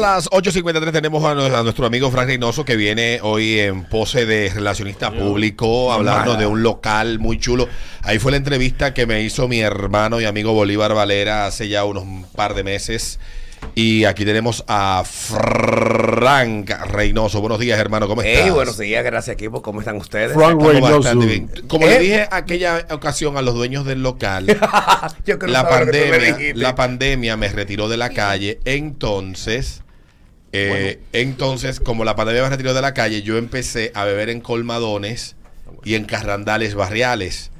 A las 8.53 tenemos a, a nuestro amigo Frank Reynoso que viene hoy en pose de relacionista público, hablando de un local muy chulo. Ahí fue la entrevista que me hizo mi hermano y amigo Bolívar Valera hace ya unos par de meses. Y aquí tenemos a Frank Reynoso. Buenos días, hermano, ¿cómo estás? Hey, buenos días, gracias equipo, ¿cómo están ustedes? Frank Estamos Reynoso. bastante bien. Como ¿Eh? le dije aquella ocasión a los dueños del local, la pandemia, la pandemia me retiró de la calle, entonces, eh, entonces, como la pandemia me retiró de la calle, yo empecé a beber en colmadones y en carrandales barriales.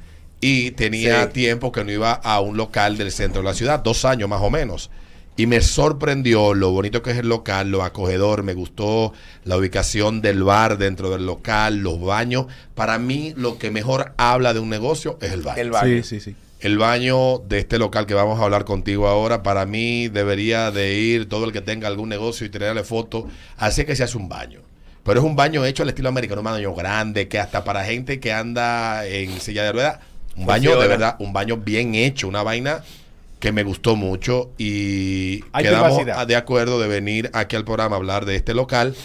Y tenía Sí. tiempo que no iba a un local del centro de la ciudad, dos años más o menos. Y me sorprendió lo bonito que es el local, lo acogedor, me gustó la ubicación del bar dentro del local, los baños. Para mí, lo que mejor habla de un negocio es el baño. El baño. Sí, sí, sí. El baño de este local que vamos a hablar contigo ahora, para mí debería de ir todo el que tenga algún negocio y tirarle foto, así que se hace un baño. Pero es un baño hecho al estilo americano, un baño grande, que hasta para gente que anda en silla de ruedas, un baño de verdad, un baño bien hecho, una vaina que me gustó mucho y Hay quedamos privacidad. de acuerdo de venir aquí al programa a hablar de este local.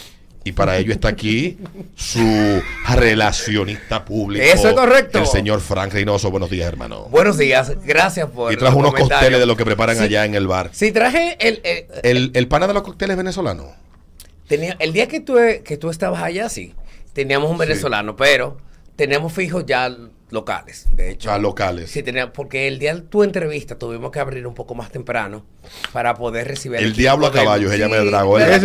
Y para ello está aquí su relacionista público. Eso es correcto. El señor Frank Reynoso. Buenos días, hermano. Buenos días, gracias por Y trajo unos cócteles de lo que preparan Sí. allá en el bar. Sí, traje el, el, El, el pana de los cócteles venezolano. tenía, el día que tú, que tú estabas allá, sí, teníamos un venezolano, pero teníamos fijos ya locales, de hecho. Ya locales. Sí, tenía, porque el día de tu entrevista tuvimos que abrir un poco más temprano para poder recibir El diablo a de- caballo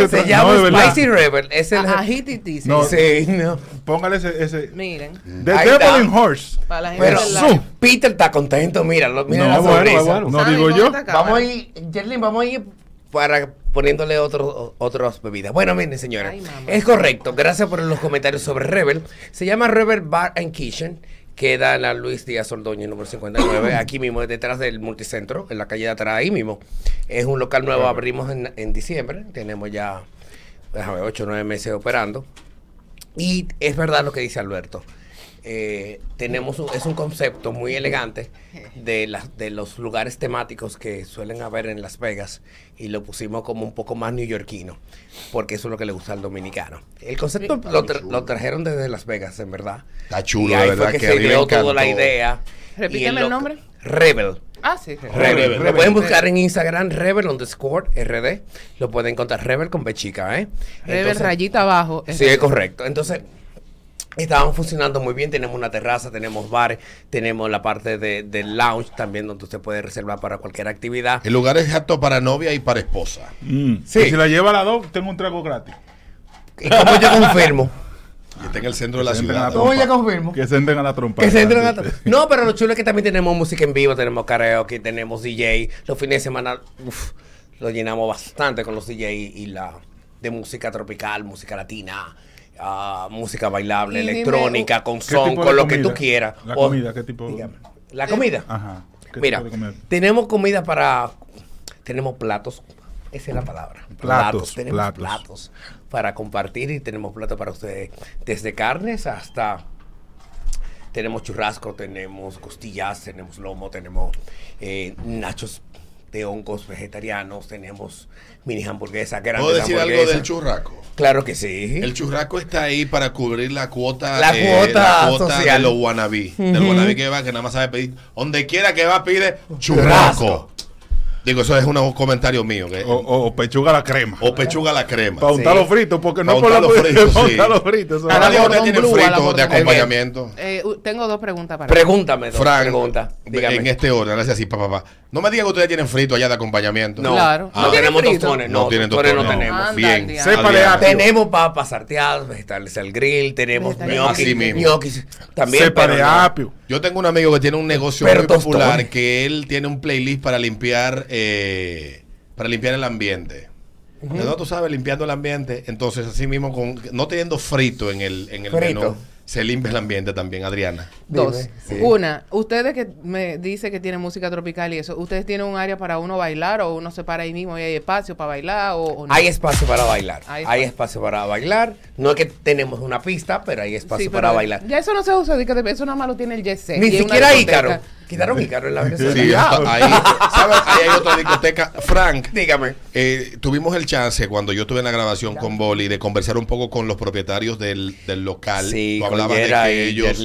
se llama. Spicy Rebel. Es el, Ajititi, sí. No. Sí, no. Póngale ese. ese Miren, The Ahí Devil in está. Horse. para la gente Pero. Peter está contento, míralo, mira No, la bueno, sonrisa. bueno. No ¿Saben digo yo. Vamos a ir, Jerlin, vamos a ir para poniéndole otros otras bebidas. Bueno, miren, Ay, mamá. es correcto. Gracias por los comentarios sobre Rebel. Se llama Rebel Bar and Kitchen. Queda en la Luis Díaz Ordoño, número 59, aquí mismo, detrás del multicentro, en la calle de atrás, ahí mismo. Es un local nuevo, abrimos en, en diciembre. Tenemos ya, déjame, 8 o 9 meses operando. Y es verdad lo que dice Alberto. Eh, tenemos un- es un concepto muy elegante de, las de los lugares temáticos que suelen haber en Las Vegas y lo pusimos como un poco más neoyorquino, porque eso es lo que le gusta al dominicano. El concepto lo, tra- lo trajeron desde Las Vegas, en verdad. Está chulo, y ahí de verdad, fue que, que se creó toda la idea. Repíteme el nombre. Rebel. Ah, sí. Rebel. Rebel. Lo pueden buscar en Instagram, Rebel underscore RD. Lo pueden encontrar Rebel con B chica, ¿eh? Rebel Entonces- rayita abajo. Sí, es correcto. Entonces, estaban funcionando muy bien. Tenemos una terraza, tenemos bares, tenemos la parte de, del lounge también donde usted puede reservar para cualquier actividad. El lugar es apto para novia y para esposa. Mm. Sí. Y si la lleva a las dos, tengo un trago gratis. ¿Y cómo yo confirmo? Y está en el centro de la Que ciudad. la ¿Cómo yo trompa. confirmo? Que se entren a la trompa. Que se entren a- No, pero lo chulo es que también tenemos música en vivo, tenemos karaoke, tenemos DJ. Los fines de semana uf, lo llenamos bastante con los DJ y la de música tropical, música latina, música bailable, dime, electrónica, con ¿Qué son, con lo que tú quieras. La O- comida, ¿qué tipo? Dígame. ¿La comida? Ajá. ¿Qué Mira, tipo de comida? tenemos comida para. Tenemos platos. Esa es la palabra. Platos, Tenemos platos. platos para compartir y tenemos platos para ustedes. Desde carnes hasta. Tenemos churrasco, tenemos costillas, tenemos lomo, tenemos eh, nachos de hongos vegetarianos, tenemos mini hamburguesas, grandes ¿Puedo decir algo del churraco? Claro que sí. El churraco está ahí para cubrir la cuota, La cuota la cuota de los wannabe. Del wannabe que va, que nada más sabe pedir. Donde quiera que va, pide Churrasco. Digo, eso es un comentario mío. Que, O, o- o pechuga a la crema. o pechuga a la crema. Para Sí. untarlo frito, porque no por la untarlo frito, pa' sí. untarlo frito. eso A Cada la es- día usted Gordon tiene Blue, a la frito de acompañamiento. Eh, u- tengo dos preguntas para Pregúntame, dos Frank, preguntas. Dígame. en este orden, gracias así, papá. Pa. No me digan que ustedes tienen frito allá de acompañamiento. No, Claro. Ah. no ¿No tenemos tostones. No No, tienen tostones no tostones, tenemos. Anda, Bien. Tenemos papas sarteadas, vegetales al grill, tenemos gnocchi, también. Pero de no. apio. Yo tengo un amigo que tiene un negocio muy popular tostones. que él tiene un playlist para limpiar eh, para limpiar el ambiente. No, tú sabes, limpiando el ambiente. Entonces, así mismo, con, no teniendo frito en el, en el Frito. menú, se limpia el ambiente también, Adriana. Dos. Dime, sí. Una, ustedes que me dice que tienen música tropical y eso, ¿ustedes tienen un área para uno bailar o uno se para ahí mismo y hay espacio para bailar o, o no? Hay espacio para bailar. Hay Hay, espacio. espacio para bailar. No es que tenemos una pista, pero hay espacio Sí, para bailar. Ya eso no se usa, eso nada más lo tiene el Jet Set. Ni siquiera. Ícaro. Quitaron Ícaro en la Venezuela. Sí, ahí, ¿sabes? Ahí hay otra discoteca. Frank, Dígame. eh, tuvimos el chance cuando yo estuve en la grabación con Boli de conversar un poco con los propietarios del, del local. Sí, Tú hablabas de que ellos,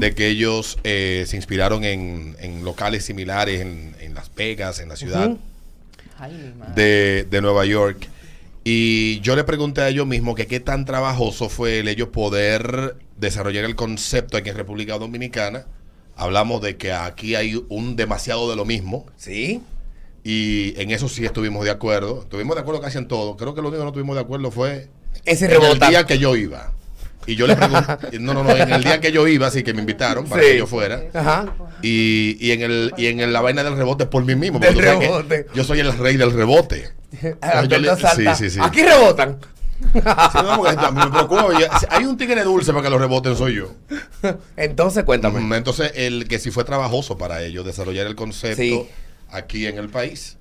de que ellos eh, se inspiraron en, en locales similares en, en Las Vegas, en la ciudad. Ay, de, de Nueva York. Y yo le pregunté a ellos mismos que qué tan trabajoso fue el ellos poder desarrollar el concepto aquí en República Dominicana. Hablamos de que aquí hay un demasiado de lo mismo. Sí. Y en eso sí estuvimos de acuerdo. Estuvimos de acuerdo casi en todo. Creo que lo único que no estuvimos de acuerdo fue Ese en el día que yo iba. Y yo le pregunté, no, no, no, en el día que yo iba, así que me invitaron para Sí. que yo fuera. Ajá. Y, y en el y en el- la vaina del rebote por mí mismo. Del porque yo soy el rey del rebote. La yo le- sí, sí. Aquí rebotan. Sí, no, porque a mí me preocupa. oye, Hay un tigre dulce para que lo reboten, soy yo. Entonces, cuéntame. Mm, Entonces, el que sí fue trabajoso para ellos desarrollar el concepto Sí. aquí en el país.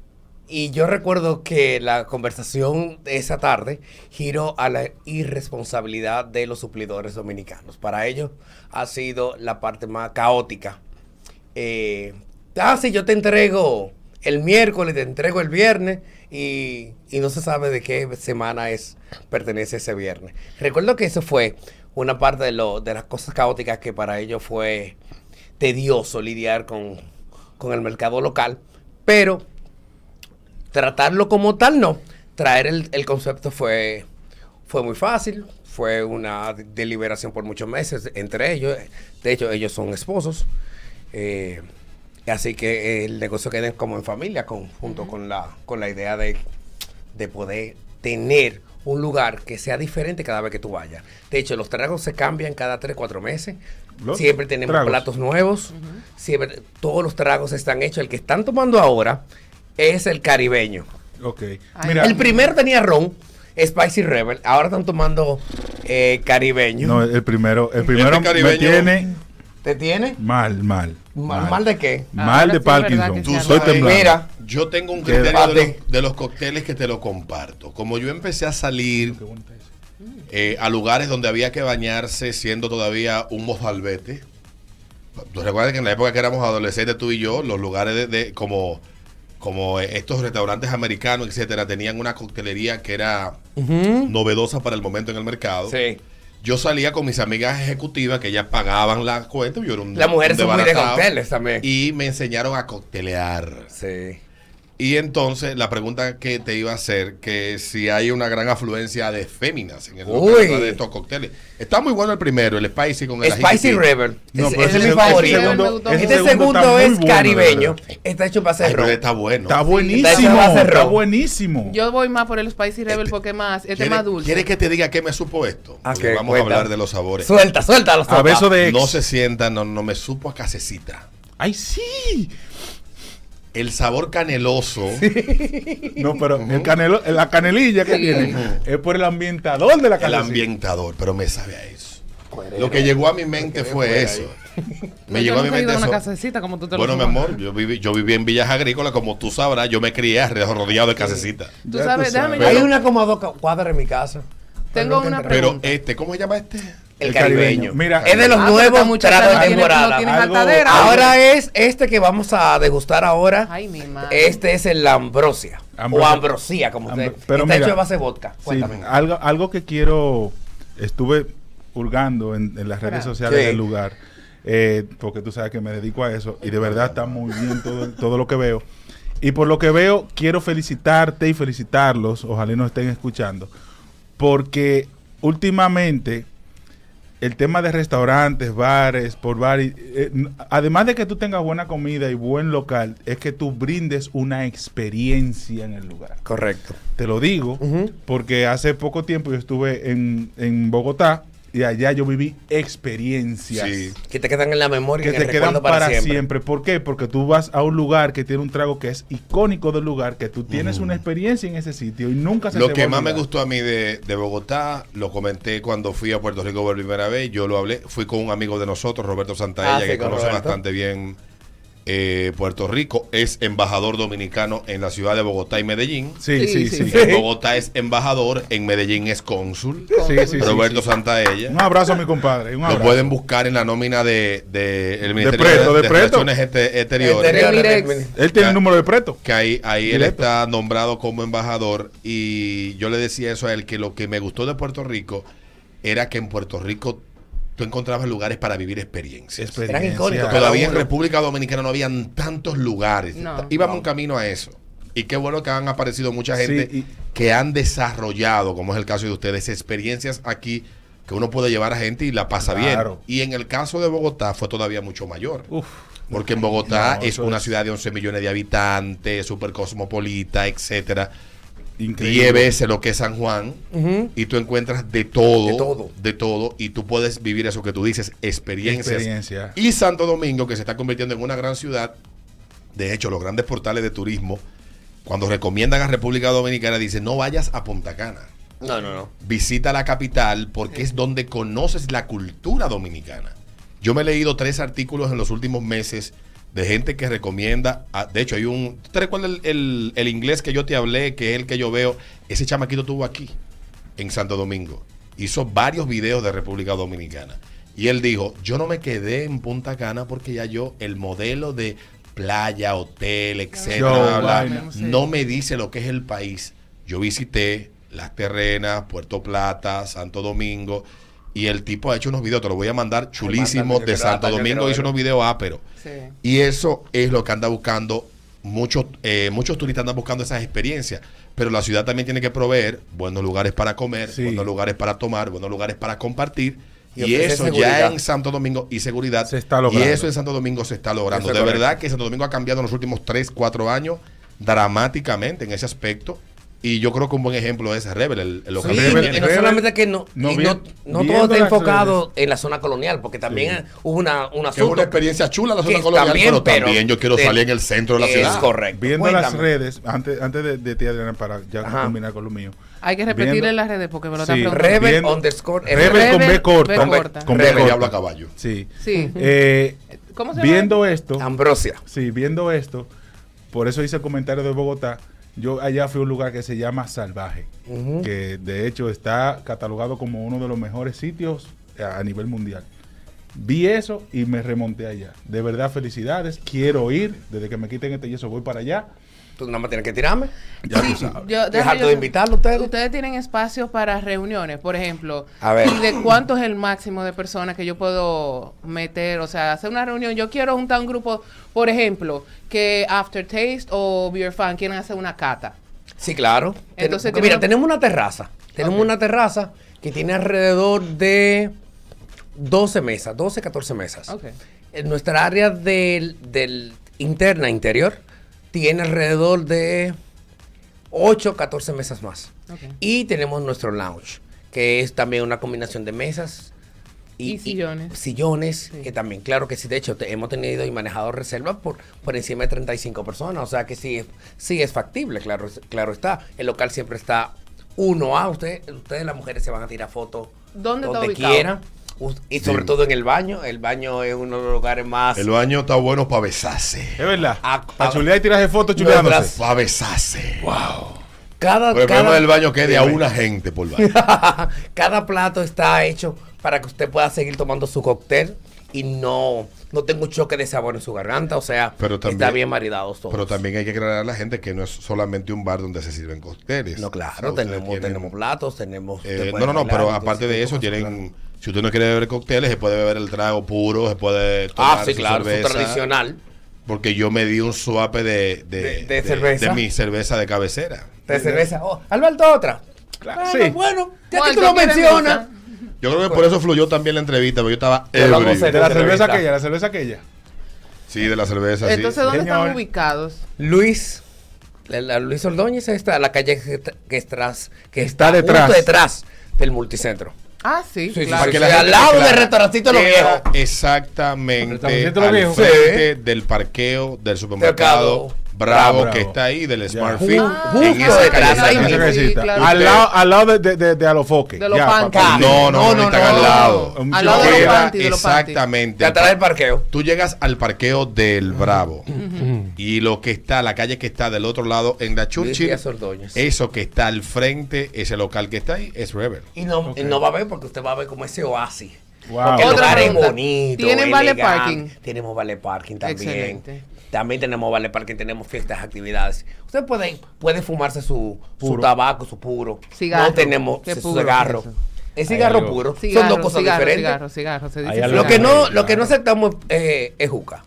Y yo recuerdo que la conversación de esa tarde giró a la irresponsabilidad de los suplidores dominicanos. Para ellos ha sido la parte más caótica. Eh, ah, sí, yo te entrego el miércoles, te entrego el viernes y, y no se sabe de qué semana es pertenece ese viernes. Recuerdo que eso fue una parte de, lo, de las cosas caóticas que para ellos fue tedioso lidiar con, con el mercado local, pero tratarlo como tal no. Traer el, concepto fue, fue muy fácil, fue una deliberación por muchos meses entre ellos. De hecho, ellos son esposos. eh, así que el negocio queda como en familia, con, junto con, la, con la idea de, de poder tener un lugar que sea diferente cada vez que tú vayas. De hecho, los tragos se cambian cada 3, 4 meses. ¿Los Siempre tenemos tragos? platos nuevos. Siempre, todos los tragos están hechos. El que están tomando ahora es el caribeño. Ok. Ay, Mira, El primero tenía ron, Spicy Rebel. Ahora están tomando eh, caribeño. no, el primero, el primero me caribeño- tiene ¿Te tiene? mal, mal. ¿Mal, mal de qué? Mal de Parkinson. Tú temblando. Mira, Yo tengo un criterio de los, de los cócteles que te lo comparto. Como yo empecé a salir eh, a lugares donde había que bañarse siendo todavía un mozalbete. Tú recuerdas que en la época que éramos adolescentes tú y yo, los lugares de, de- como, como estos restaurantes americanos, etcétera, tenían una coctelería que era novedosa para el momento en el mercado. sí. Yo salía con mis amigas ejecutivas que ellas pagaban la cuenta. Yo era un, Las mujeres son muy de cócteles también. Y me enseñaron a coctelear. Sí. Y entonces la pregunta que te iba a hacer, que si hay una gran afluencia de féminas en el local de estos cócteles. Está muy bueno el primero, el spicy con el Spicy. Rebel. No, Ese- pero ese es mi favorito. segundo- este segundo es bueno, caribeño. Está hecho para hacer ron. está bueno. Está Está buenísimo. Está buenísimo. Yo voy más por el Spicy Rebel porque más, este es ¿Quiere- más dulce. ¿Quieres que te diga qué me supo esto? Ah, Porque ¿qué? vamos Cuenta. a hablar de los sabores. Suelta, suelta los A beso de ex. No se sienta, no, no me supo a casecita. Ay, sí. El sabor caneloso. No, pero el canelo, la canelilla que Sí. tiene es por el ambientador de la El canelilla. ambientador, pero me sabe a eso. Lo que llegó a mi mente fue eso. Me llegó a mi mente eso. casecita como tú te lo Bueno, mi amor, yo viví, yo viví en Villas Agrícolas, como tú sabrás, yo me crié rodeado de casecitas. Tú sabes, tú déjame sabes. Hay una como a dos cuadras en mi casa. Tengo Pero una nunca Pero Pregunta. este, ¿cómo se llama este? El El caribeño. caribeño. Mira, es de los Ah, nuevos no de tiene- temporada. no Algo-. Ahora es este que vamos a degustar ahora. Ay, mi madre. Este es el ambrosia. Ambrosia. O ambrosía, como usted. Ambro- pero Está hecho de base de vodka. Sí, algo, algo que quiero, estuve hurgando en, en las redes Claro. sociales Sí. del lugar, eh, porque tú sabes que me dedico a eso y de verdad está muy bien todo, todo lo que veo. Y por lo que veo, quiero felicitarte y felicitarlos, ojalá y nos estén escuchando, porque últimamente el tema de restaurantes, bares, por bar, y, eh, además de que tú tengas buena comida y buen local, es que tú brindes una experiencia en el lugar. Correcto. Te lo digo porque hace poco tiempo yo estuve en, en Bogotá y allá yo viví experiencias Sí. Que te quedan en la memoria que el te quedan para, para, siempre. ¿Por qué? Porque tú vas a un lugar que tiene un trago que es icónico del lugar, que tú tienes una experiencia en ese sitio y nunca se Lo te que va a más me gustó a mí de, de Bogotá, lo comenté cuando fui a Puerto Rico por primera vez, yo lo hablé, fui con un amigo de nosotros, Roberto Santaella, Ah, sí, que con conoce Roberto. bastante bien eh, Puerto Rico es embajador dominicano en la ciudad de Bogotá y Medellín. Sí, sí, Sí, En Bogotá es embajador, en Medellín es cónsul. Sí, sí, sí, Roberto sí. Santaella. Un abrazo a mi compadre. Un Lo pueden buscar en la nómina de, de el Ministerio Preto, de Preto. Relaciones Este- Exteriores. Exteriores. Él tiene el número de preto. Que ahí, ahí él está nombrado como embajador y yo le decía eso a él, que lo que me gustó de Puerto Rico era que en Puerto Rico tú encontrabas lugares para vivir experiencias. Experiencia. incógnitos, Todavía en. República Dominicana no habían tantos lugares. No. Íbamos No. un camino a eso. Y qué bueno que han aparecido mucha Sí, gente y- que han desarrollado, como es el caso de ustedes, experiencias aquí que uno puede llevar a gente y la pasa Claro. bien. Y en el caso de Bogotá fue todavía mucho mayor. Uf. Porque en Bogotá No, es una es- ciudad de 11 millones de habitantes, súper cosmopolita, etcétera. Increíble. Diez veces lo que es San Juan y tú encuentras de todo, De todo. de todo, y tú puedes vivir eso que tú dices, experiencias. Experiencia. Y Santo Domingo, que se está convirtiendo en una gran ciudad, de hecho, los grandes portales de turismo, cuando recomiendan a República Dominicana, dicen, no vayas a Punta Cana, No, no, no. visita la capital porque es donde conoces la cultura dominicana. Yo me he leído tres artículos en los últimos meses de gente que recomienda, a- de hecho hay un, ¿tú ¿te recuerdas el, el- el inglés que yo te hablé, que es el que yo veo? Ese chamaquito estuvo aquí, en Santo Domingo. Hizo varios videos de República Dominicana. Y él dijo, yo no me quedé en Punta Cana porque ya yo, el modelo de playa, hotel, etcétera, bla, bla, no me dice lo que es el país. Yo visité Las Terrenas, Puerto Plata, Santo Domingo, y el tipo ha hecho unos videos, te los voy a mandar chulísimos de quiero Santo Domingo, hizo unos videos áperos. Sí. Y eso es lo que anda buscando. Muchos, eh, muchos turistas andan buscando esas experiencias, pero la ciudad también tiene que proveer buenos lugares para comer, Sí. buenos lugares para tomar, buenos lugares para compartir. Y eso seguridad. ya en Santo Domingo y seguridad. Se está logrando. Y eso en Santo Domingo se está logrando. Eso de correcto. verdad que Santo Domingo ha cambiado en los últimos 3, 4 años dramáticamente en ese aspecto. Y yo creo que un buen ejemplo es Rebel, el, el local Sí, que Rebel- tiene. y no Rebel- solamente que no, no y no, todo está enfocado en la zona colonial, porque también Sí. hubo una, un Que una experiencia chula la zona colonial, también, pero, pero también yo quiero de- salir en el centro de la es ciudad. correcto. Viendo Cuéntame. las redes, antes, antes de, de ti, Adriana, para ya Ajá. combinar con lo mío. Hay que repetirle Viendo- las redes porque me lo Sí. están preguntando. Rebel Viendo- underscore Rebel con B Rebel, corta. B Con B- corta. con B Rebel, corta. diablo a caballo. Sí. Sí. Eh, ¿Cómo se llama? viendo esto, Ambrosia. sí, viendo esto, por eso hice el comentario de Bogotá. Yo allá fui a un lugar que se llama Salvaje, que de hecho está catalogado como uno de los mejores sitios a a nivel mundial. Vi eso y me remonté allá. De verdad, felicidades. Quiero ir. Desde que me quiten este yeso, voy para allá. Tú nada más tienes que tirarme. Ya Sí, tú sabes. yo- déjame Dejar yo- de invitarlo a ustedes. Ustedes tienen espacios para reuniones, por ejemplo. A ver. ¿Y de cuánto es el máximo de personas que yo puedo meter? O sea, hacer una reunión. Yo quiero juntar un grupo, por ejemplo, que Aftertaste o Beer Fan quieren hacer una cata. Sí, claro. Ten- Entonces porque mira, tenemos- tenemos una terraza. Tenemos una terraza que tiene alrededor de 12 mesas, 12, 14 mesas. Ok. En nuestra área del, del interna, interior, tiene alrededor de 8, 14 mesas más. Y tenemos nuestro lounge, que es también una combinación de mesas Y sillones. sillones, Sí. que también, claro que sí, de hecho, te- hemos tenido y manejado reservas por, por encima de 35 personas, o sea que sí, sí es factible, claro, claro está. El local siempre está uno a usted, ustedes las mujeres se van a tirar fotos ¿Dónde está donde ubicado? quieran. Y sobre Sí. todo en el baño, el baño es uno de los lugares más... El baño está bueno para besarse. Es verdad. A- A, a- chulear y tirarse fotos chuleándose. Para besarse. Wow. Cada, Pero el cada- problema del baño que es de a una gente por baño. Cada plato está hecho para que usted pueda seguir tomando su cóctel y no, no tenga un choque de sabor en su garganta. O sea, Pero también- está bien maridados todos. Pero también hay que aclarar a la gente que no es solamente un bar donde se sirven cócteles. No, O claro, sea, tenemos, tienen- tenemos platos, tenemos... eh, no, no, no, pero todo aparte de eso, tienen. Si usted no quiere beber cócteles, se puede beber el trago puro, se puede tomar Ah, sí, su claro, su cerveza. tradicional. Porque yo me di un suape de, de, De- de cerveza. de mi cerveza de cabecera. De cerveza. Oh, Alberto, otra. Claro, Bueno, sí. bueno, ya ¿Cuál que tú lo mencionas. Yo creo que por eso fluyó también la entrevista, porque yo estaba Pero vamos a ebrio. hacer- De la cerveza aquella, la cerveza aquella. Sí, de la cerveza, Entonces, sí. ¿dónde Señor. están ubicados? Luis, la, la Luis Ordóñez está la calle que, que, estás- que Está está, detrás. justo detrás del multicentro. Ah, sí, Sí, claro. sí, que la sí, gente al lado del restaurantito Lo Viejo. Exactamente Restaurantito Lo al Viejo. frente del parqueo del supermercado Mercado Bravo, Bravo. que está ahí del. Smart Fit. justo en esa detrás, callecita. ahí Esa mismo. callecita. Sí, claro. Al lado, al lado de, de, de, de Alofoque. De los. No, no, no, No, no, están no, al no. lado. Al lado de los panties. Exactamente. De atrás del parqueo. Tú llegas al parqueo del Bravo y lo que está, la calle que está del otro lado en la Churchill, eso que está al frente, ese local que está ahí, es Rebel. Y no, no va a ver porque usted va a ver como ese oasis. Wow. Porque el Otra lugar es bonito. ¿Tienen vale parking? Tenemos vale parking también. Excelente. También tenemos vale parking, tenemos fiestas, actividades. Usted puede, puede fumarse su, su tabaco, su puro. Cigarro. No tenemos ¿Qué su puro cigarro. es cigarro algo- puro. Son dos cosas cigarro, diferentes. Cigarro, cigarro, se dice Hay algo Lo que no, lo que no aceptamos eh, es juca.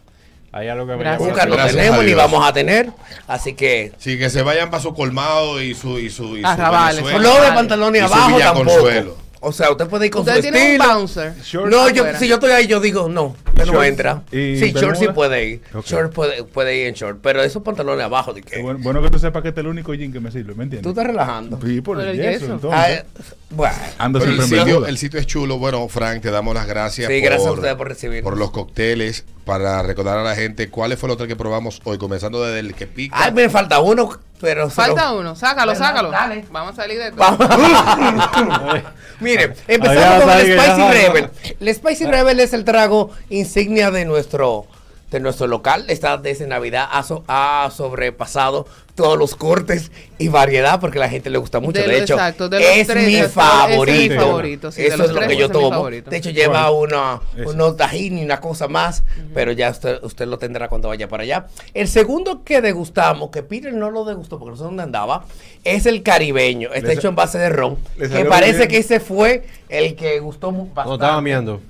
Hay algo que Juca no Gracias tenemos ni vamos a tener. Así que Sí, que se vayan para su colmado y su, y su, y su Arrabales. Venezuela. no de pantalones abajo tampoco. Consuelo. O sea, usted puede ir con su Ustedes tienen un bouncer. Short No, yo, si yo estoy ahí, yo digo, no, usted no shorts entra. y Sí, short sí bermuda? puede ir. Ok. Short puede, puede ir en short. Pero esos pantalones abajo, ¿de Qué? Bueno, bueno que tú sepas que este es el único jean que me sirve, ¿me entiendes? Tú estás relajando. Sí, por el el yeso, yeso. entonces. Ah, bueno. Ando Pero el siempre en sitio, bermuda. el sitio es chulo. Bueno, Frank, te damos las gracias. Sí, gracias a ustedes por recibirnos. Por los cócteles, para recordar a la gente cuál fue el hotel que probamos hoy, comenzando desde el que pica. Ay, me falta uno, pero... Falta lo- uno, sácalo, sácalo. Dale. Vamos a salir de esto. Vamos. Mire, empezamos con el Spicy. Rebel. El Spicy Rebel es el trago insignia de nuestro de nuestro local. Esta desde Navidad ha, so- ha sobrepasado todos los cortes y variedad porque a la gente le gusta mucho. De hecho, exacto, de es tres, mi ese es mi favorito. favorito, sí, Eso es lo que yo tomo. favorito. De hecho, lleva ¿Cuál? una, unos tajín y una cosa más, pero ya usted, usted lo tendrá cuando vaya para allá. El segundo que degustamos, que Peter no lo degustó porque no sé dónde andaba, es el caribeño. Está hecho en base de ron. Que parece bien. que ese fue el que gustó mu- No, bastante. estaba miando.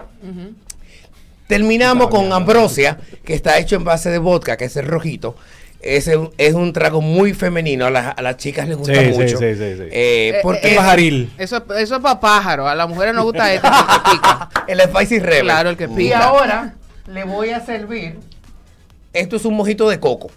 Terminamos con Ambrosia, que está hecho en base de vodka, que es el rojito. Ese es un trago muy femenino, a, las- a las chicas les gusta Sí, mucho. sí, sí, sí. Eh, Eh, Es pajaril. Eso, es- eso es para pájaros. A las mujeres nos gusta este, el que pica. el Spicy Rebel. Claro, el que Y pica. ahora le voy a servir. Esto es un mojito de coco.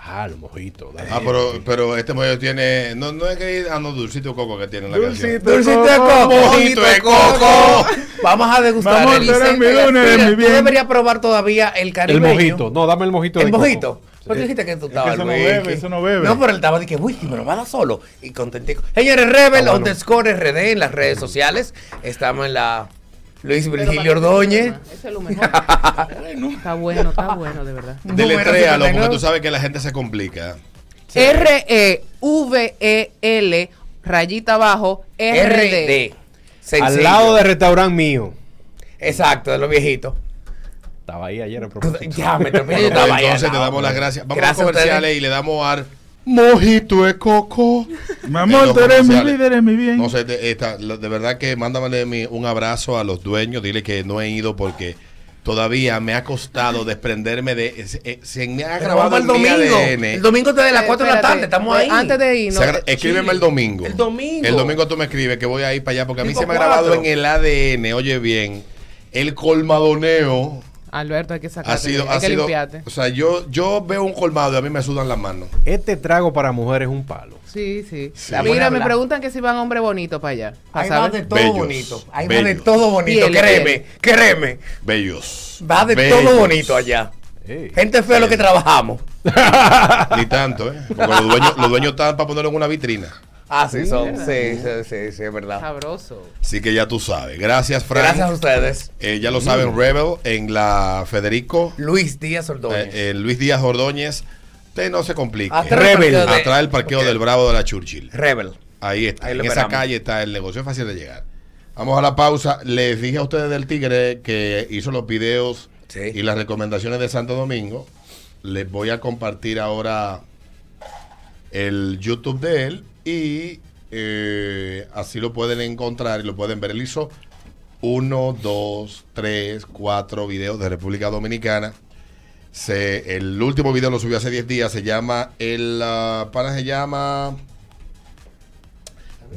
Ah, el mojito. dale. Ah, pero, pero este mojito tiene. No, no es que ah, no, dulcito de coco que tiene la canción. Dulcito. Dulcito de coco. Mojito de coco. Vamos a degustar. Vamos a el tener Isen- mi lunes, Tú deberías probar todavía el El caribeño. mojito. No, dame el mojito El de coco. mojito. Pero tú dijiste que tú que estabas eso no bebe, eso no bebe. No, pero él estaba de que whisky me lo va a dar solo. Y contentico. Señores, Rebel, Ah, bueno. underscore RD en las redes sociales. Estamos en la Luis Virgilio Ordóñez. es lo mejor. Está bueno, está bueno, de verdad. Deletréalo, porque tú sabes que la gente se complica. R-E-V-E-L, rayita abajo, R-D. Al lado del restaurante mío. Exacto, de los viejitos. Estaba ahí ayer a propósito. Ya, me terminé. Bueno, entonces te damos las gracias. Vamos Gracias a a comerciales y le damos al mojito de coco. Mi amor, tú eres mi líder, eres mi bien. No sé, de, esta- de verdad que mándame mi- un abrazo a los dueños. Dile que no he ido porque todavía me ha costado desprenderme de. eh, se me ha grabado el mi domingo. ADN. El domingo desde las 4 de la tarde. Estamos eh, ahí. Antes de irnos. Se agra- escríbeme el domingo. El domingo. El domingo tú me escribes que voy a ir para allá porque a mí se me ha grabado cuatro. en el ADN. Oye bien, el colmadoneo Alberto, hay que sacarte. ha sido. hay Ha que sido limpiarte. o sea, yo, yo veo un colmado y a mí me sudan las manos. Este trago para mujeres es un palo. Sí, sí. La buena Mira, me preguntan que si van hombres bonitos para allá. Ahí va de todo Bellos, bonito. Ahí va de bellos. todo bonito. Piel, créeme, piel. créeme. Bellos. Va de Bellos. todo bonito allá. Gente fea lo que trabajamos. Ni tanto, ¿eh? Porque los dueños, los dueños están para ponerlo en una vitrina. Ah, sí, son. Sí, sí, sí, sí, es verdad. Sabroso. Así que ya tú sabes. Gracias, Frank. Gracias a ustedes. Eh, ya lo saben, Rebel en la Federico, Luis Díaz Ordóñez. eh, en Luis Díaz Ordóñez. Usted no se complique. Atrás Rebel. de- Atrás del parqueo del Bravo de la Churchill. Rebel. Ahí está. Ahí en esa esperamos. calle está el negocio. Es fácil de llegar. Vamos a la pausa. Les dije a ustedes del Tigre que hizo los videos Sí. y las recomendaciones de Santo Domingo. Les voy a compartir ahora el YouTube de él y eh, así lo pueden encontrar y lo pueden ver. Él hizo uno, dos, tres, cuatro videos de República Dominicana. Se, el último video lo subió hace 10 días. Se llama, el pana se llama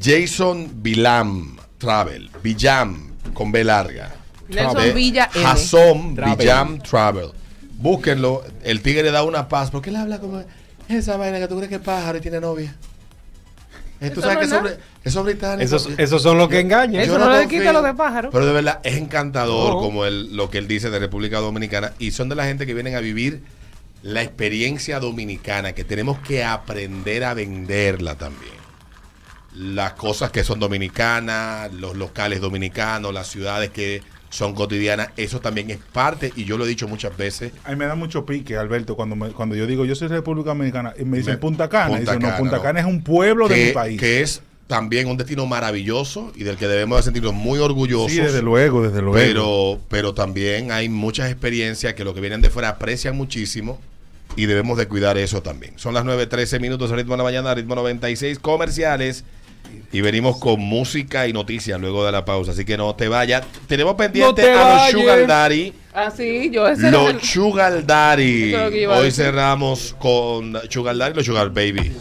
Jason Vilam Travel. Villam con B larga. Nelson Villa. Villam Travel. Búsquenlo. El tigre le da una paz. porque él habla como esa vaina que tú crees que es pájaro y tiene novia? Tú Eso sabes no que es eso, eso es británico. Esos, esos son los que engañan. Eso no le confío. quita lo de pájaro. Pero de verdad es encantador No. como él, lo que él dice de República Dominicana y son de la gente que vienen a vivir la experiencia dominicana, que tenemos que aprender a venderla también. Las cosas que son dominicanas, los locales dominicanos, las ciudades que son cotidianas, eso también es parte, y yo lo he dicho muchas veces, A mí me da mucho pique, Alberto, cuando, me- cuando yo digo yo soy República Dominicana y me dicen Me- Punta Cana. Punta y dicen, Cana, no, Punta no. Cana es un pueblo de mi país. que es también un destino maravilloso y del que debemos de sentirnos muy orgullosos. sí, desde luego, desde luego. Pero, pero también hay muchas experiencias que los que vienen de fuera aprecian muchísimo y debemos de cuidar eso también. Son las 9.13 minutos, ritmo de la mañana, ritmo 96 comerciales. Y venimos con música y noticias luego de la pausa. Así que no te vayas. Tenemos pendiente te a los. Sugar Daddy. Ah, sí, yo ese Los el- Sugar Daddy. Hoy cerramos con Sugar Daddy y los Sugar Baby.